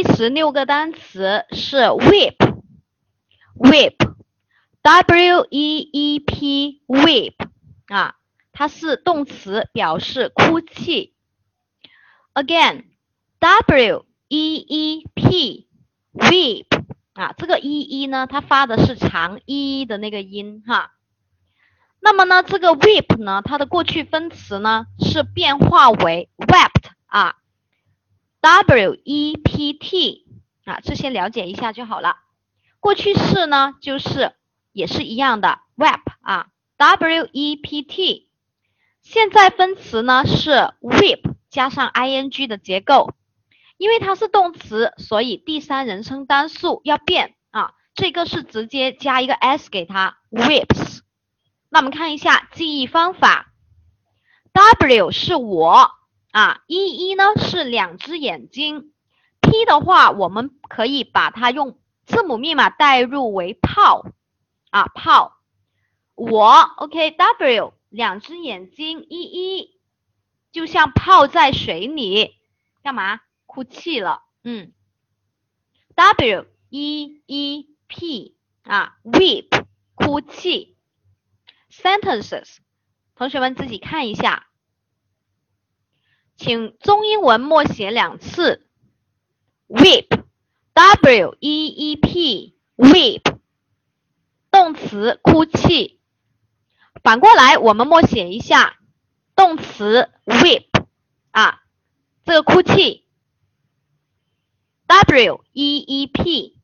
第十六个单词是 weep，weep，w e e p，weep 啊，它是动词，表示哭泣。Again，w e e p，weep 啊，这个 e e 呢，它发的是长 e 的那个音哈。那么呢，这个 weep 呢，它的过去分词呢是变化为 wept 啊，w e p t 啊，这些了解一下就好了。过去式呢就是也是一样的 w e p 啊，w e p t。现在分词呢是 weep 加上 i n g 的结构，因为它是动词，所以第三人称单数要变啊，这个是直接加一个 s 给它 whips。那我们看一下记忆方法，W 是我啊一一呢是两只眼睛，P 的话我们可以把它用字母密码代入为泡啊泡，我 OK，W 两只眼睛一一就像泡在水里，干嘛？哭泣了，嗯，W E E P 啊，weep 哭泣。sentences，同学们自己看一下，请中英文默写两次，weep，w e e p，weep，动词哭泣。反过来，我们默写一下动词 weep，啊，这个哭泣，w e e p。